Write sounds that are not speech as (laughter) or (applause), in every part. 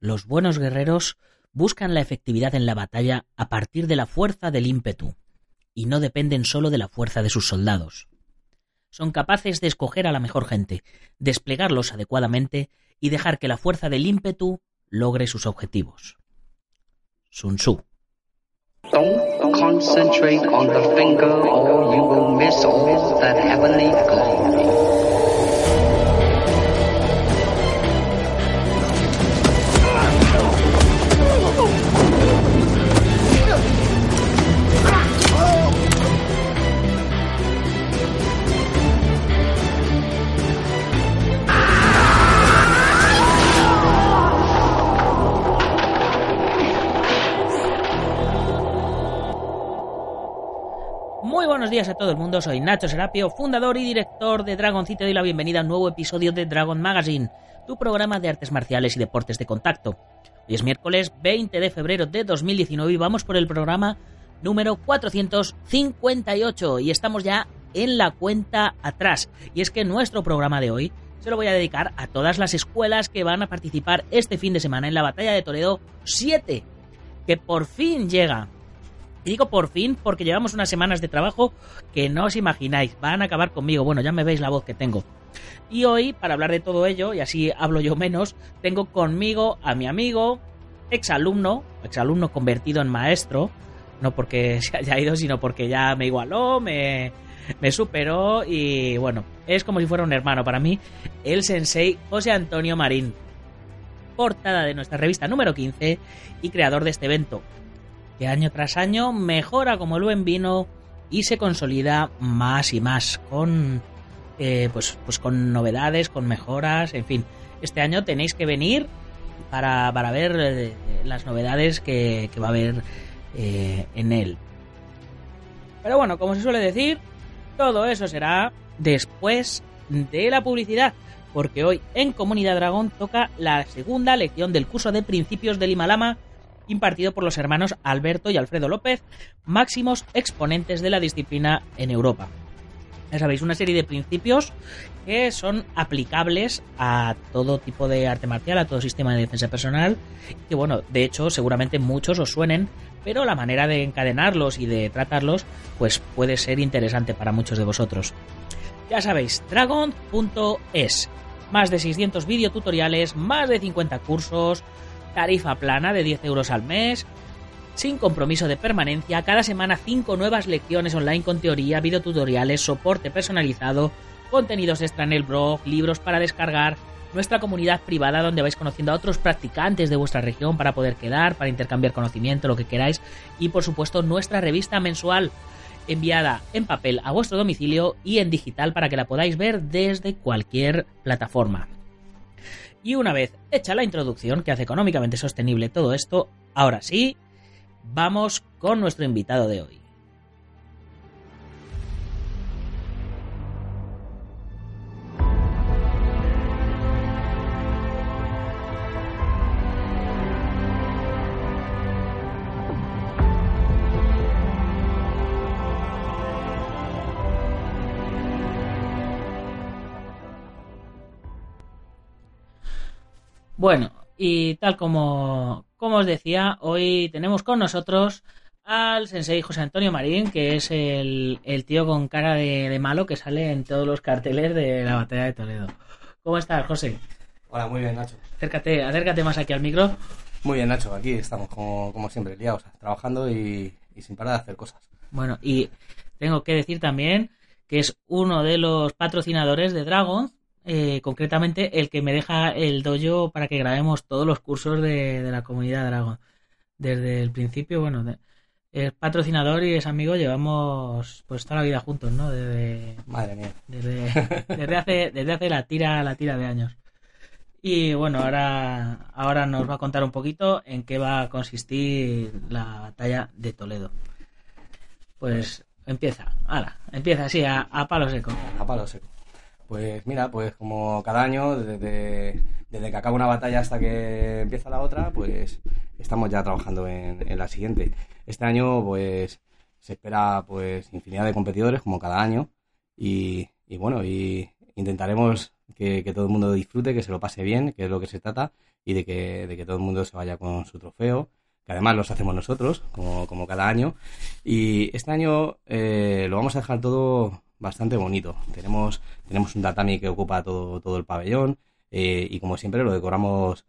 Los buenos guerreros buscan la efectividad en la batalla a partir de la fuerza del ímpetu, y no dependen solo de la fuerza de sus soldados. Son capaces de escoger a la mejor gente, desplegarlos adecuadamente y dejar que la fuerza del ímpetu logre sus objetivos. Sun Tzu. Don't concentrate on the finger or you will miss that heavenly glory. Días a todo el mundo, soy Nacho Serapio, fundador y director de Dragon City. Doy la bienvenida a un nuevo episodio de Dragon Magazine, tu programa de artes marciales y deportes de contacto. Hoy es miércoles 20 de febrero de 2019 y vamos por el programa número 458 y estamos ya en la cuenta atrás. Y es que nuestro programa de hoy se lo voy a dedicar a todas las escuelas que van a participar este fin de semana en la batalla de Toledo 7, que por fin llega. Y digo por fin porque llevamos unas semanas de trabajo que no os imagináis, van a acabar conmigo. Bueno, ya me veis la voz que tengo. Y hoy, para hablar de todo ello, y así hablo yo menos, tengo conmigo a mi amigo, exalumno, exalumno convertido en maestro, no porque (laughs) se haya ido, sino porque ya me igualó, me, me superó y bueno, es como si fuera un hermano para mí, el sensei José Antonio Marín, portada de nuestra revista número 15 y creador de este evento, que año tras año mejora como el buen vino y se consolida más y más con eh, pues, pues con novedades, con mejoras, en fin. Este año tenéis que venir para, para ver eh, las novedades que, que va a haber eh, en él. Pero bueno, como se suele decir, todo eso será después de la publicidad, porque hoy en Comunidad Dragón toca la segunda lección del curso de principios del Himalama impartido por los hermanos Alberto y Alfredo López, máximos exponentes de la disciplina en Europa. Ya sabéis, una serie de principios que son aplicables a todo tipo de arte marcial, a todo sistema de defensa personal, que bueno, de hecho seguramente muchos os suenen, pero la manera de encadenarlos y de tratarlos pues puede ser interesante para muchos de vosotros. Ya sabéis, dragon.es, más de 600 videotutoriales, más de 50 cursos, tarifa plana de 10 euros al mes, sin compromiso de permanencia, cada semana 5 nuevas lecciones online con teoría, videotutoriales, soporte personalizado, contenidos extra en el blog, libros para descargar, nuestra comunidad privada donde vais conociendo a otros practicantes de vuestra región para poder quedar, para intercambiar conocimiento, lo que queráis, y por supuesto nuestra revista mensual enviada en papel a vuestro domicilio y en digital para que la podáis ver desde cualquier plataforma. Y una vez hecha la introducción que hace económicamente sostenible todo esto, ahora sí, vamos con nuestro invitado de hoy. Bueno, y tal como, como os decía, hoy tenemos con nosotros al sensei José Antonio Marín, que es el, el tío con cara de, de, malo que sale en todos los carteles de la batalla de Toledo. ¿Cómo estás, José? Hola, muy bien, Nacho. Acércate, acércate más aquí al micro. Muy bien, Nacho, aquí estamos como, como siempre, liados, trabajando y, y sin parar de hacer cosas. Bueno, y tengo que decir también que es uno de los patrocinadores de Dragon, eh, concretamente el que me deja el dojo para que grabemos todos los cursos de, de la comunidad Dragon. Desde el principio, bueno, de, es patrocinador y es amigo, llevamos pues toda la vida juntos, ¿no? Desde, Madre mía. Desde, desde hace, desde hace la tira, la tira de años. Y bueno, ahora, ahora nos va a contar un poquito en qué va a consistir la batalla de Toledo. Pues empieza, ahora, empieza así, a, a palo seco. A palo seco. Pues mira, pues como cada año, desde, desde que acaba una batalla hasta que empieza la otra, pues estamos ya trabajando en, en, la siguiente. Este año, pues se espera pues infinidad de competidores, como cada año, y, y bueno, y intentaremos que, que todo el mundo disfrute, que se lo pase bien, que es lo que se trata, y de que, de que todo el mundo se vaya con su trofeo, que además los hacemos nosotros, como, como cada año. Y este año eh, lo vamos a dejar todo bastante bonito. Tenemos, tenemos un tatami que ocupa todo, todo el pabellón, eh, y como siempre lo decoramos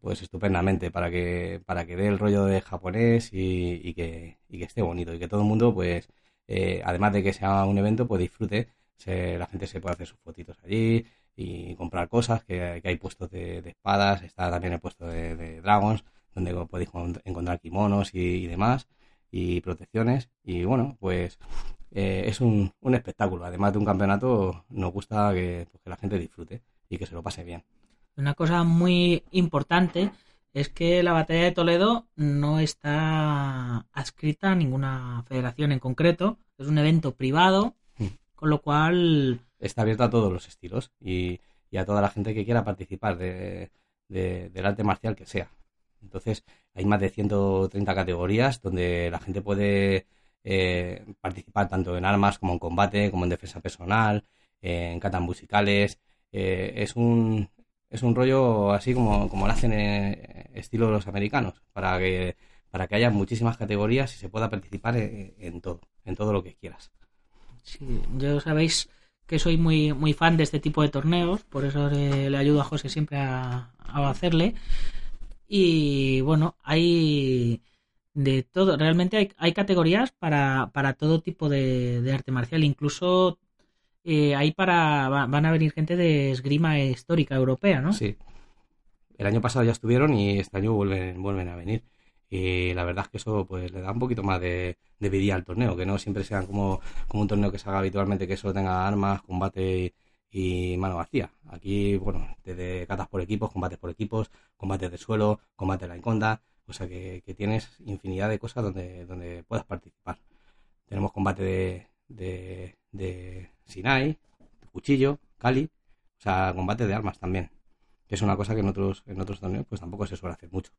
pues estupendamente para que para que dé el rollo de japonés y, que, y que esté bonito y que todo el mundo pues eh, además de que sea un evento pues disfrute se- la gente se puede hacer sus fotitos allí y comprar cosas que, hay puestos de, espadas está también el puesto de, de dragons donde podéis con- encontrar kimonos y demás y protecciones y bueno pues eh, es un, un espectáculo además de un campeonato nos gusta que, pues, que la gente disfrute y que se lo pase bien Una cosa muy importante es que la batalla de Toledo no está adscrita a ninguna federación en concreto. Es un evento privado, Mm. con lo cual está abierto a todos los estilos y, y a toda la gente que quiera participar de, de- del arte marcial que sea. Entonces, hay más de 130 categorías donde la gente puede eh, participar tanto en armas como en combate, como en defensa personal, eh, en catas musicales. Eh, es un es un rollo así como, como lo hacen estilo los americanos, para que, para que haya muchísimas categorías y se pueda participar en, en todo, en todo lo que quieras. Sí, yo sabéis que soy muy, muy fan de este tipo de torneos, por eso le, le ayudo a José siempre a, a hacerle. Y bueno, hay de todo, realmente hay, hay categorías para, para todo tipo de, de arte marcial, incluso eh, para, va- van a venir gente de esgrima histórica europea, ¿no? Sí. El año pasado ya estuvieron y este año vuelven, vuelven a venir. Y la verdad es que eso pues le da un poquito más de, de vidilla al torneo, que no siempre sea como, como un torneo que se haga habitualmente, que solo tenga armas, combate y, mano vacía. Aquí, bueno, desde catas por equipos, combates por equipos, combates de suelo, combate de la inconda, o sea que, tienes infinidad de cosas donde, donde puedas participar. Tenemos combate de, de, de Sinai, cuchillo, Cali, o sea, combate de armas también que es una cosa que en otros, en otros torneos pues tampoco se suele hacer mucho.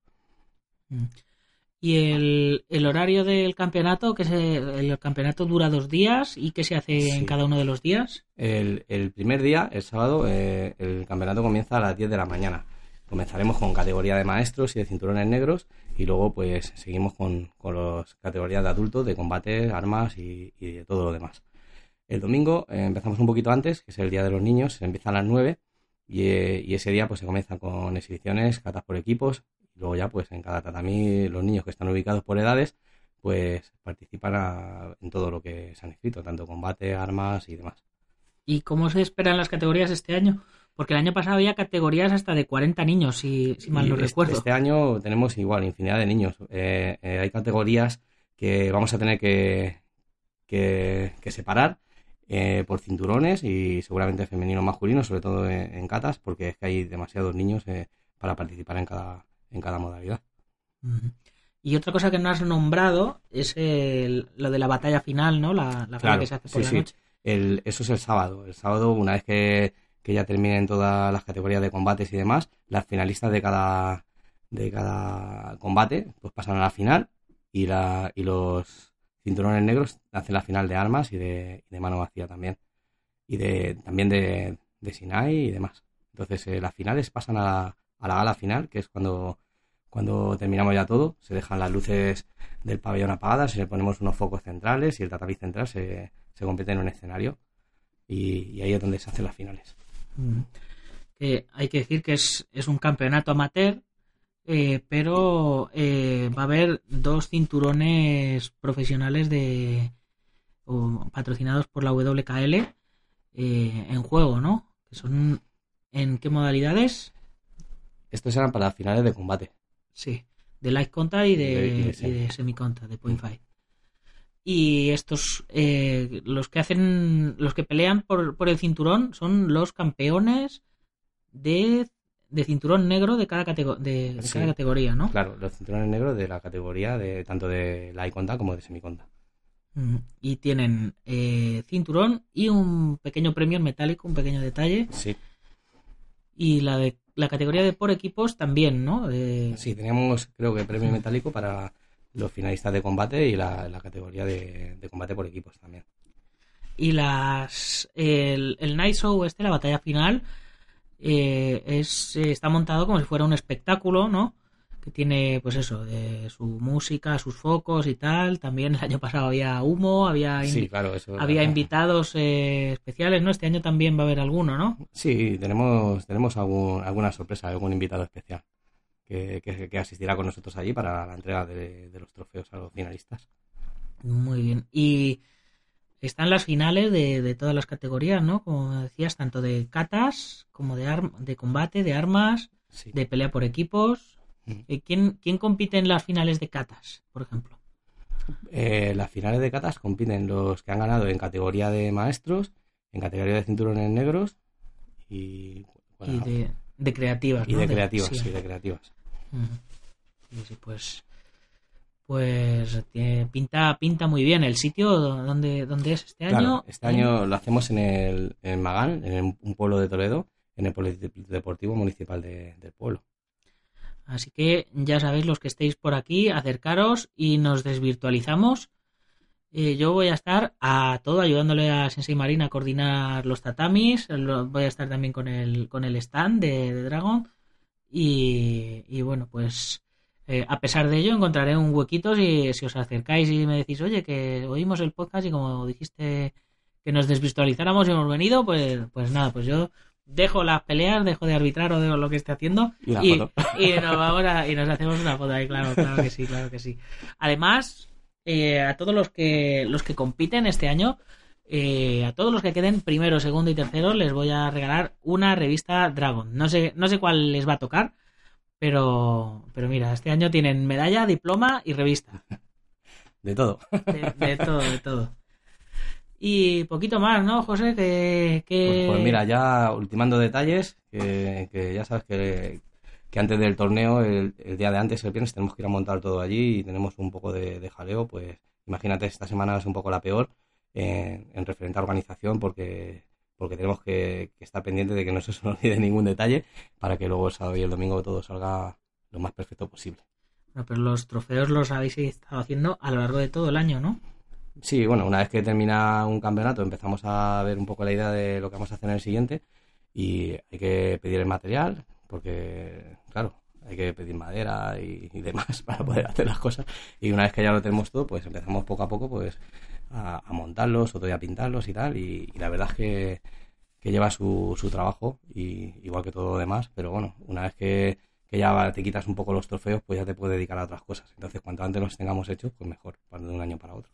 Y el, el horario del campeonato, que se, el campeonato dura dos días y qué se hace en cada uno de los días. El, el primer día, el sábado, eh, el campeonato comienza a las 10 de la mañana. Comenzaremos con categoría de maestros y de cinturones negros y luego pues seguimos con, con las categorías de adultos, de combate, armas y, y de todo lo demás. El domingo eh, empezamos un poquito antes, que es el día de los niños, se empieza a las 9 y, eh, y ese día pues se comienza con exhibiciones, catas por equipos luego ya pues en cada tatami los niños que están ubicados por edades pues participan a- en todo lo que se han escrito, tanto combate, armas y demás. ¿Y cómo se esperan las categorías este año? Porque el año pasado había categorías hasta de 40 niños, si, si mal Y no este, recuerdo. este año tenemos igual infinidad de niños. Eh, eh, hay categorías que vamos a tener que, que, que separar eh, por cinturones y seguramente femenino masculino, sobre todo en, en catas, porque es que hay demasiados niños eh, para participar en cada, en cada modalidad. Y otra cosa que no has nombrado es el- lo de la batalla final, ¿no? La, la Claro, que se hace por sí, la sí. noche. El, eso es el sábado. El sábado, una vez que, que ya terminen todas las categorías de combates y demás, las finalistas de cada, de cada combate pues pasan a la final y, la, y los cinturones negros hacen la final de armas y de, de mano vacía también. Y de, también de, de Sinai y demás. Entonces, eh, las finales pasan a la, a la gala final, que es cuando, cuando terminamos ya todo. Se dejan las luces del pabellón apagadas y le ponemos unos focos centrales y el tatami central se, se convierte en un escenario. Y, y ahí es donde se hacen las finales. Que hay que decir que es, es un campeonato amateur, eh, pero eh, va a haber dos cinturones profesionales de o patrocinados por la WKL eh, en juego, ¿no? Que son ¿en qué modalidades? Estos eran para finales de combate. Sí, de light contact y de, Y de- de point five. Y estos, eh, los que hacen, los que pelean por, por el cinturón son los campeones de, de cinturón negro de cada, catego- de, de Sí. cada categoría, ¿no? Claro, los cinturones negros de la categoría de tanto de la iconta como de semiconta. Mm, Y tienen eh, cinturón y un pequeño premio en metálico, un pequeño detalle. Sí, Y la de la categoría de por equipos también, ¿no? Eh, sí, teníamos creo que premio metálico para los finalistas de combate y la, la categoría de, de combate por equipos también. Y las el, el Night Show este, la batalla final, eh, es, eh, está montado como si fuera un espectáculo, ¿no? Que tiene, pues eso, de su música, sus focos y tal. También el año pasado había humo, había, Sí, in- claro, eso. había invitados eh, especiales, ¿no? Este año también va a haber alguno, ¿no? Sí, tenemos, tenemos algún, alguna sorpresa, algún invitado especial que, que, que asistirá con nosotros allí para la entrega de, de los trofeos a los finalistas. Muy bien. Y están las finales de, de todas las categorías, ¿no? Como decías, tanto de catas como de, arm- de combate, de armas, Sí. de pelea por equipos. Eh, ¿Quién, ¿Quién compite en las finales de catas, por ejemplo? Eh, las finales de catas compiten los que han ganado en categoría de maestros, en categoría de cinturones negros y, Y de, de creativas, y ¿no? de creativas, sí. sí, de creativas. Sí, pues pues tiene- pinta pinta muy bien el sitio donde dónde es este Claro, año este año lo hacemos en el en Magán, en un pueblo de Toledo, en el polideportivo municipal de- del pueblo. Así que ya sabéis los que estéis por aquí acercaros y nos desvirtualizamos. Eh, yo voy a estar a todo ayudándole a Sensei Marina a coordinar los tatamis. Lo- voy a estar también con el con el stand de, Dragon. Y, bueno pues eh, a pesar de ello encontraré un huequito si, si os acercáis y me decís oye que oímos el podcast y como dijiste que nos desvisualizáramos y hemos venido pues pues nada pues yo dejo las peleas dejo de arbitrar o de lo que esté haciendo (laughs) Y nos vamos a- y nos hacemos una foto ahí claro claro que sí claro que sí además eh, a todos los que los que compiten este año eh, a todos los que queden primero, segundo y tercero les voy a regalar una revista Dragon. No sé, no sé cuál les va a tocar, pero, pero mira, este año tienen medalla, diploma y revista. De todo. De, de todo, de todo. Y poquito más, ¿no, José? Que, que... Pues, pues mira, ya ultimando detalles, que, que ya sabes que, que antes del torneo, el, el día de antes, el viernes, tenemos que ir a montar todo allí y tenemos un poco de, de jaleo, pues imagínate, esta semana es un poco la peor en, en referente a organización porque porque tenemos que, que estar pendiente de que no se nos (laughs) olvide ningún detalle para que luego el sábado y el domingo todo salga lo más perfecto posible. Bueno, pero los trofeos los habéis estado haciendo a lo largo de todo el año, ¿no? Sí, bueno, una vez que termina un campeonato empezamos a ver un poco la idea de lo que vamos a hacer en el siguiente. Y hay que pedir el material porque, claro, hay que pedir madera y, demás (laughs) para poder hacer las cosas. Y una vez que ya lo tenemos todo, pues empezamos poco a poco pues a, a montarlos, otro día a pintarlos y tal. Y, y la verdad es que, que lleva su, su trabajo y igual que todo lo demás, pero bueno, una vez que, que ya te quitas un poco los trofeos, pues ya te puedes dedicar a otras cosas. Entonces, cuanto antes los tengamos hechos, pues mejor, para de un año para otro.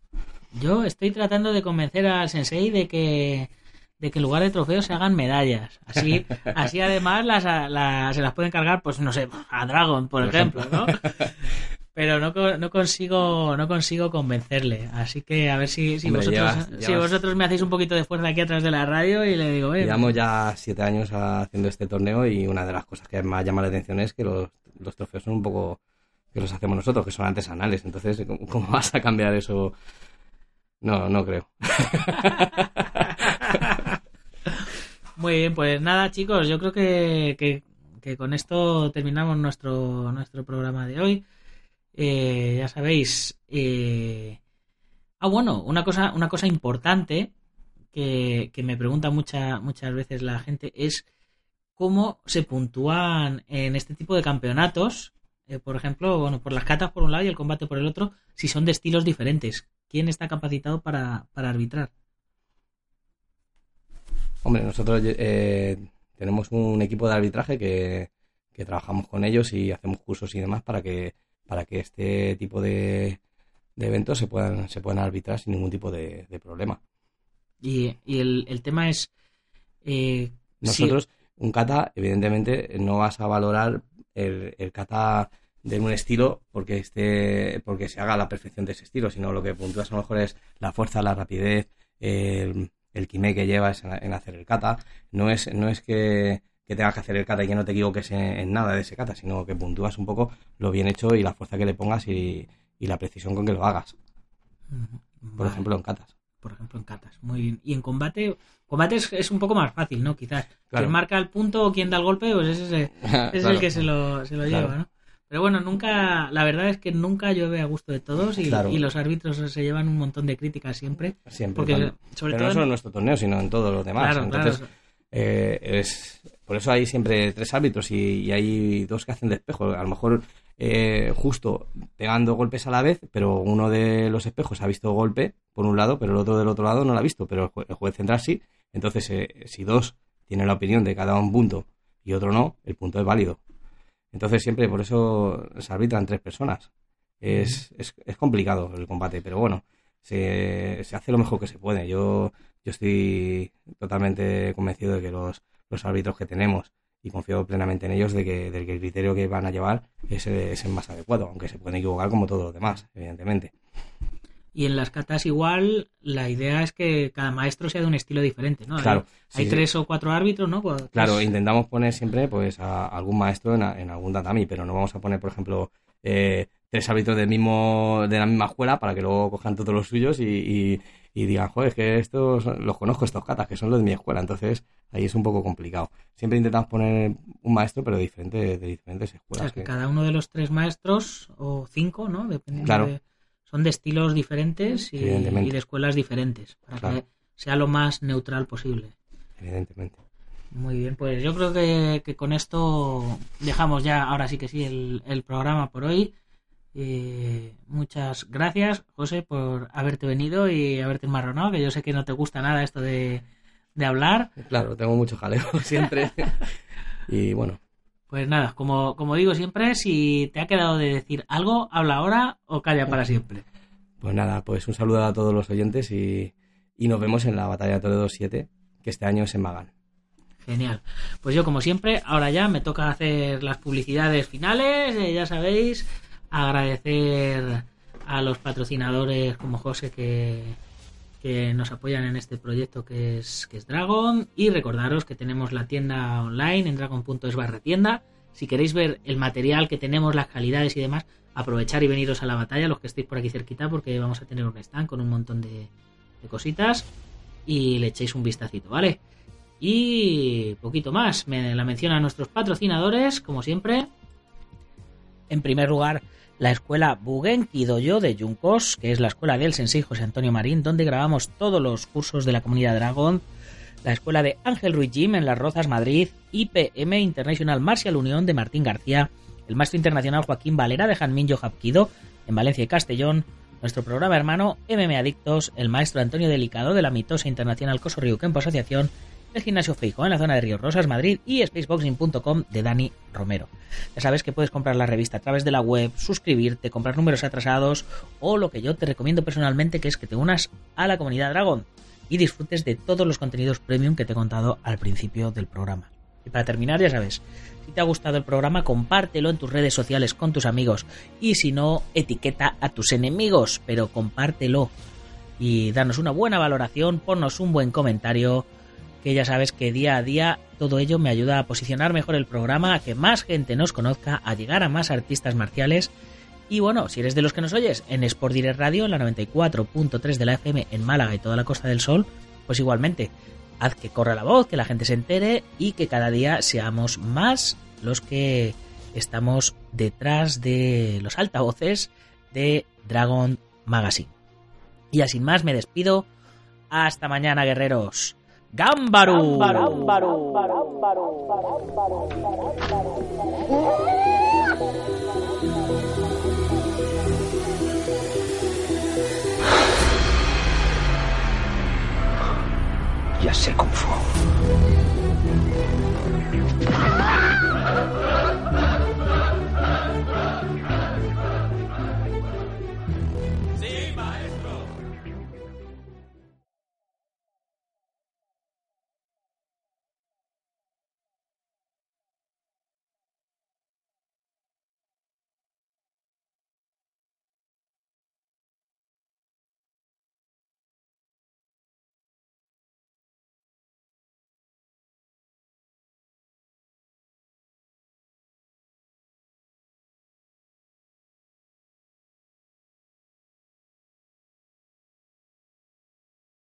Yo estoy tratando de convencer al sensei de que de que en lugar de trofeos se hagan medallas. Así, (laughs) así además las, las- se las pueden cargar, pues no sé, a Dragon, por, Por ejemplo, ejemplo. ¿no? (laughs) Pero no, no consigo no consigo convencerle. Así que a ver si, si Hombre, vosotros llevas- si vosotros me hacéis un poquito de fuerza aquí atrás de la radio y le digo, "Oye, Llevamos ya siete años haciendo este torneo y una de las cosas que más llama la atención es que los, los trofeos son un poco que los hacemos nosotros, que son artesanales. Entonces, ¿cómo, cómo vas a cambiar eso? No, no creo. (laughs) Muy bien, pues nada, chicos, yo creo que, que- que con esto terminamos nuestro, nuestro programa de hoy. Eh, ya sabéis. eh, Ah, bueno, una cosa, una cosa importante que, que me pregunta mucha, muchas veces la gente es cómo se puntúan en este tipo de campeonatos. eh, por ejemplo, bueno, por las catas por un lado y el combate por el otro, si son de estilos diferentes. ¿Quién está capacitado para, para arbitrar? Hombre, nosotros eh, tenemos un equipo de arbitraje que, que trabajamos con ellos y hacemos cursos y demás para que, para que este tipo de, de eventos se puedan, se puedan arbitrar sin ningún tipo de, de problema. Y, y el, el tema es. eh, Nosotros, un kata, evidentemente, no vas a valorar el, el kata de un estilo porque esté, porque se haga a la perfección de ese estilo, sino lo que puntúas a lo mejor es la fuerza, la rapidez, el, el kime que llevas en, en hacer el kata. No es, no es que, que tengas que hacer el kata y que no te equivoques en, en nada de ese kata, sino que puntúas un poco lo bien hecho y la fuerza que le pongas y, y la precisión con que lo hagas. Por vale, ejemplo, en katas. por ejemplo, en catas. Muy bien. Y en combate. Combate es, es un poco más fácil, ¿no? Quizás. Claro. Quien marca el punto o quien da el golpe, pues ese es, (laughs) es el que se lo, se lo Claro. lleva, ¿no? Pero bueno, nunca. La verdad es que nunca llueve a gusto de todos y, Claro. y los árbitros se llevan un montón de críticas siempre. Siempre. Porque, sobre Pero todo. no solo en nuestro torneo, sino en todos los demás. claro, Entonces, claro. eh, es por eso hay siempre tres árbitros y, y hay dos que hacen de espejo. A lo mejor eh, justo pegando golpes a la vez, pero uno de los espejos ha visto golpe por un lado, pero el otro del otro lado no lo ha visto, pero el, jue- el juez central sí. Entonces, eh, si dos tienen la opinión de cada un punto y otro no, el punto es válido. Entonces, siempre por eso se arbitran tres personas. Es, es, es complicado el combate, pero bueno, se, se hace lo mejor que se puede. Yo, yo estoy totalmente convencido de que los, los árbitros que tenemos y confío plenamente en ellos de que, de que el criterio que van a llevar es, es el más adecuado, aunque se pueden equivocar como todos los demás, evidentemente. Y en las catas igual, la idea es que cada maestro sea de un estilo diferente, ¿no? Claro, Hay, sí, sí. tres o cuatro árbitros, ¿no? Pues- Claro, intentamos poner siempre pues a algún maestro en, a- en algún tatami, pero no vamos a poner, por ejemplo, eh, tres árbitros del mismo, de la misma escuela para que luego cojan todos los suyos y, y- y digan, joder, es que estos los conozco, estos catas, que son los de mi escuela. Entonces, ahí es un poco complicado. Siempre intentamos poner un maestro, pero diferente, de diferentes O escuelas. sea, que que- cada uno de los tres maestros, o cinco, ¿no? Dependiendo Claro. de- son de estilos diferentes y, de escuelas diferentes, para Claro. que sea lo más neutral posible. Evidentemente. Muy bien, pues yo creo que, que con esto dejamos ya, ahora sí que sí, el, el programa por hoy. Eh, muchas gracias, José, por haberte venido y haberte enmarronado, que yo sé que no te gusta nada esto de, de hablar. Claro, tengo mucho jaleo (laughs) siempre. (laughs) y bueno, Pues nada, como, como digo siempre, si te ha quedado de decir algo, habla ahora o calla para siempre. pues nada, pues un saludo a todos los oyentes y, y nos vemos en la batalla de Toledo 7, que este año es en Magán. Genial. Pues yo, como siempre, ahora ya me toca hacer las publicidades finales. eh, ya sabéis, agradecer a los patrocinadores como José que, que nos apoyan en este proyecto que es, que es Dragon. Y recordaros que tenemos la tienda online en dragon.es barra tienda. Si queréis ver el material que tenemos, las calidades y demás, aprovechar y veniros a la batalla, los que estéis por aquí cerquita, porque vamos a tener un stand con un montón de, de cositas. Y le echéis un vistacito, ¿vale? Y poquito más. Me la mencionan nuestros patrocinadores, como siempre. En primer lugar, la escuela Bugenki Doyo de Juncos, que es la escuela del Sensei José Antonio Marín, donde grabamos todos los cursos de la comunidad Dragon. La escuela de Ángel Ruiz Jim en Las Rozas, Madrid. IPM International Martial Unión de Martín García. El maestro internacional Joaquín Valera de Janminyo Hapkido en Valencia y Castellón. Nuestro programa hermano MM Adictos, el maestro Antonio Delicado de la mitosa internacional Coso Río Kempo Asociación el Gimnasio Feijo en la zona de Río Rosas, Madrid y spaceboxing.com de Dani Romero. Ya sabes que puedes comprar la revista a través de la web, suscribirte, comprar números atrasados o lo que yo te recomiendo personalmente que es que te unas a la comunidad Dragon y disfrutes de todos los contenidos premium que te he contado al principio del programa. Y para terminar, ya sabes, si te ha gustado el programa, compártelo en tus redes sociales con tus amigos y si no, etiqueta a tus enemigos, pero compártelo y danos una buena valoración, ponnos un buen comentario que ya sabes que día a día todo ello me ayuda a posicionar mejor el programa, a que más gente nos conozca, a llegar a más artistas marciales. Y bueno, si eres de los que nos oyes en Sport Direct Radio, en la 94.3 de la FM en Málaga y toda la Costa del Sol, pues igualmente, haz que corra la voz, que la gente se entere y que cada día seamos más los que estamos detrás de los altavoces de Dragon Magazine. Y sin más me despido. Hasta mañana, guerreros. Gámbaro. Ya sé Kung